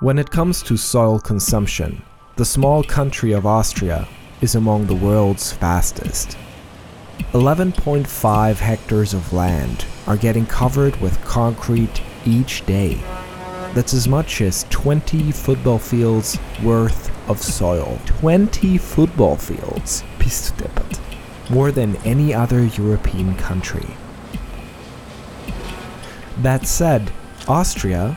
When it comes to soil consumption, the small country of Austria is among the world's fastest. 11.5 hectares of land are getting covered with concrete each day. That's as much as 20 football fields worth of soil. 20 football fields. More than any other European country. That said, Austria,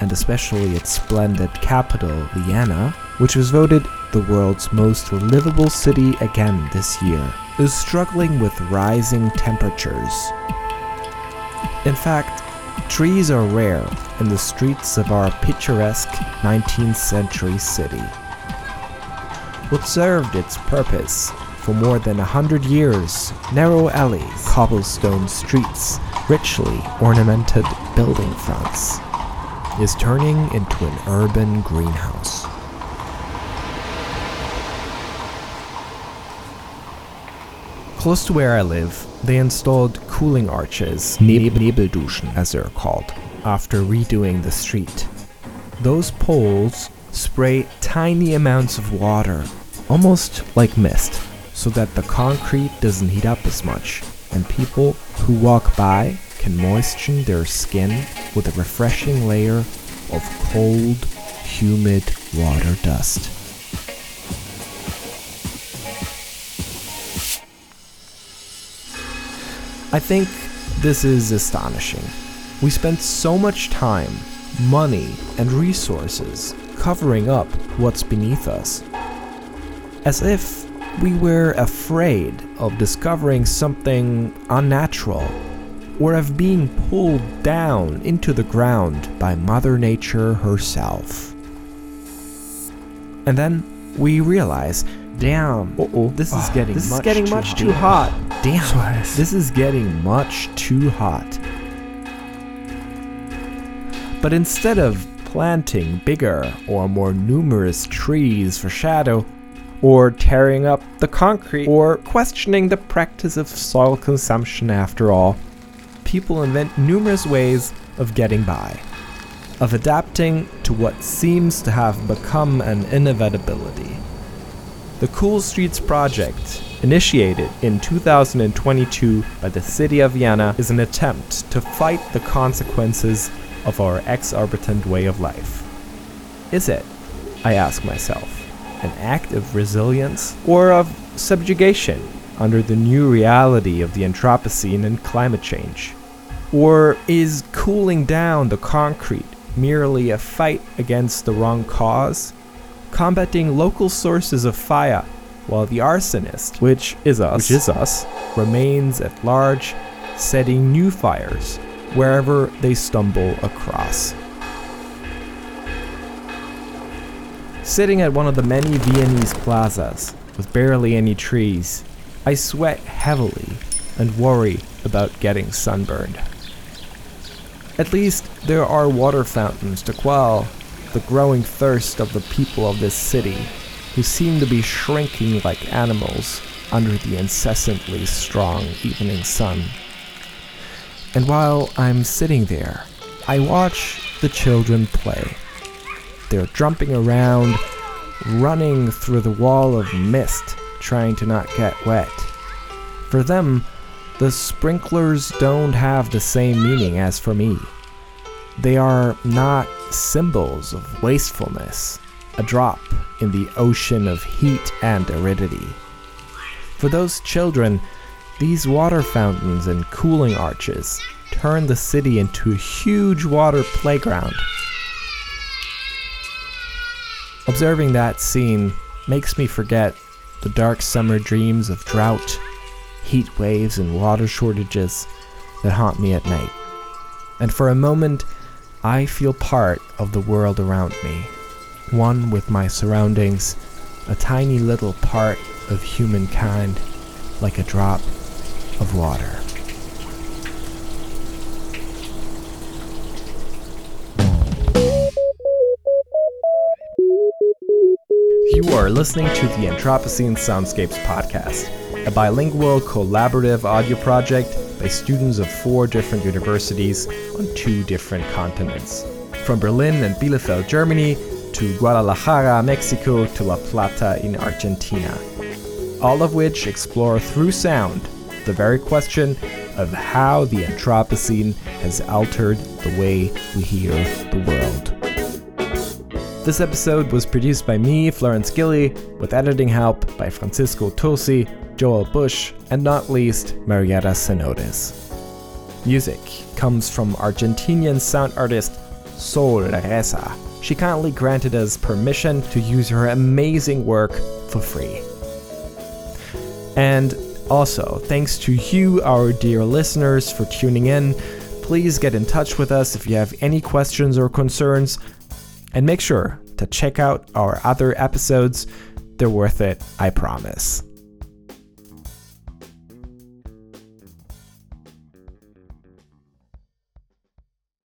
and especially its splendid capital, Vienna, which was voted the world's most livable city again this year, is struggling with rising temperatures. In fact, trees are rare in the streets of our picturesque 19th century city. What served its purpose for more than a hundred years, narrow alleys, cobblestone streets, richly ornamented building fronts, is turning into an urban greenhouse. Close to where I live, they installed cooling arches, Neb- Nebelduschen as they're called, after redoing the street. Those poles spray tiny amounts of water, almost like mist, so that the concrete doesn't heat up as much, and people who walk by can moisten their skin with a refreshing layer of cold, humid water dust. I think this is astonishing. We spent so much time, money, and resources covering up what's beneath us. As if we were afraid of discovering something unnatural or of being pulled down into the ground by Mother Nature herself. And then we realize, damn, Uh-oh. this is ah, getting This is much getting too much hot. too hot. Damn, this is getting much too hot. But instead of planting bigger or more numerous trees for shadow, or tearing up the concrete, or questioning the practice of soil consumption after all, people invent numerous ways of getting by, of adapting to what seems to have become an inevitability. The Cool Streets Project, initiated in 2022 by the city of Vienna, is an attempt to fight the consequences of our exorbitant way of life. Is it, I ask myself, an act of resilience or of subjugation under the new reality of the Anthropocene and climate change? Or is cooling down the concrete merely a fight against the wrong cause? combating local sources of fire, while the arsonist, which is us, which is us, remains at large, setting new fires wherever they stumble across. Sitting at one of the many Viennese plazas with barely any trees, I sweat heavily and worry about getting sunburned. At least there are water fountains to quell the growing thirst of the people of this city, who seem to be shrinking like animals under the incessantly strong evening sun. And while I'm sitting there, I watch the children play. They're jumping around, running through the wall of mist, trying to not get wet. For them, the sprinklers don't have the same meaning as for me. They are not symbols of wastefulness, a drop in the ocean of heat and aridity. For those children, these water fountains and cooling arches turn the city into a huge water playground. Observing that scene makes me forget the dark summer dreams of drought, heat waves, and water shortages that haunt me at night. And for a moment, I feel part of the world around me, one with my surroundings, a tiny little part of humankind, like a drop of water. You are listening to the Anthropocene Soundscapes podcast, a bilingual collaborative audio project by students of four different universities on two different continents. From Berlin and Bielefeld, Germany, to Guadalajara, Mexico, to La Plata in Argentina. All of which explore through sound the very question of how the Anthropocene has altered the way we hear the world. This episode was produced by me, Florenz Gilly, with editing help by Francisco Tosi, Joel Bush, and not least, Marietta Cenotes. Music comes from Argentinian sound artist Sol Rezza. She kindly granted us permission to use her amazing work for free. And also, thanks to you, our dear listeners, for tuning in. Please get in touch with us if you have any questions or concerns. And make sure to check out our other episodes. They're worth it, I promise.